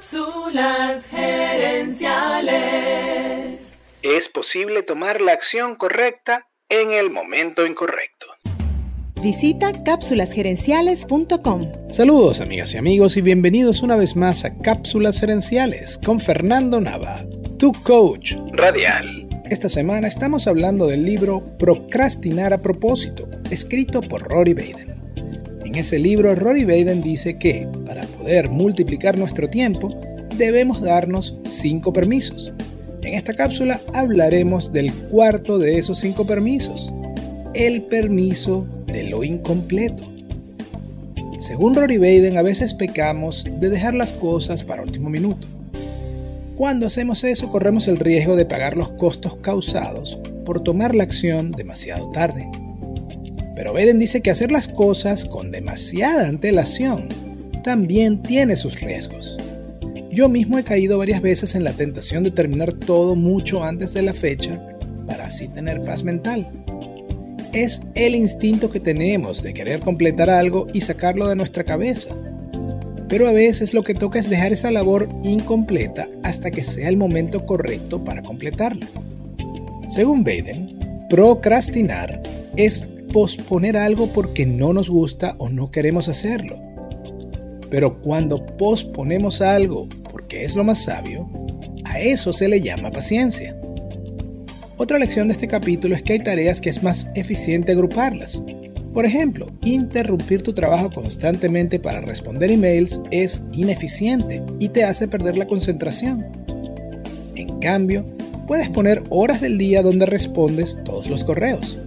Cápsulas gerenciales. Es posible tomar la acción correcta en el momento incorrecto. Visita cápsulasgerenciales.com. Saludos amigas y amigos y bienvenidos una vez más a Cápsulas Gerenciales con Fernando Nava, tu coach radial. Esta semana estamos hablando del libro Procrastinar a propósito, escrito por Rory Baden. En ese libro, Rory Baden dice que, para poder multiplicar nuestro tiempo, debemos darnos cinco permisos. En esta cápsula hablaremos del cuarto de esos cinco permisos, el permiso de lo incompleto. Según Rory Baden, a veces pecamos de dejar las cosas para último minuto. Cuando hacemos eso, corremos el riesgo de pagar los costos causados por tomar la acción demasiado tarde. Pero Baden dice que hacer las cosas con demasiada antelación también tiene sus riesgos. Yo mismo he caído varias veces en la tentación de terminar todo mucho antes de la fecha para así tener paz mental. Es el instinto que tenemos de querer completar algo y sacarlo de nuestra cabeza. Pero a veces lo que toca es dejar esa labor incompleta hasta que sea el momento correcto para completarla. Según Baden, procrastinar es posponer algo porque no nos gusta o no queremos hacerlo. Pero cuando posponemos algo porque es lo más sabio, a eso se le llama paciencia. Otra lección de este capítulo es que hay tareas que es más eficiente agruparlas. Por ejemplo, interrumpir tu trabajo constantemente para responder emails es ineficiente y te hace perder la concentración. En cambio, puedes poner horas del día donde respondes todos los correos.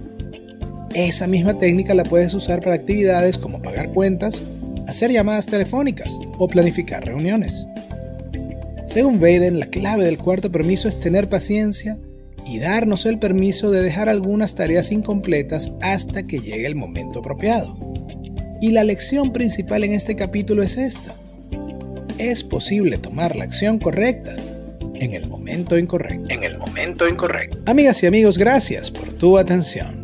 Esa misma técnica la puedes usar para actividades como pagar cuentas, hacer llamadas telefónicas o planificar reuniones. Según Baden, la clave del cuarto permiso es tener paciencia y darnos el permiso de dejar algunas tareas incompletas hasta que llegue el momento apropiado. Y la lección principal en este capítulo es esta. Es posible tomar la acción correcta en el momento incorrecto. En el momento incorrecto. Amigas y amigos, gracias por tu atención.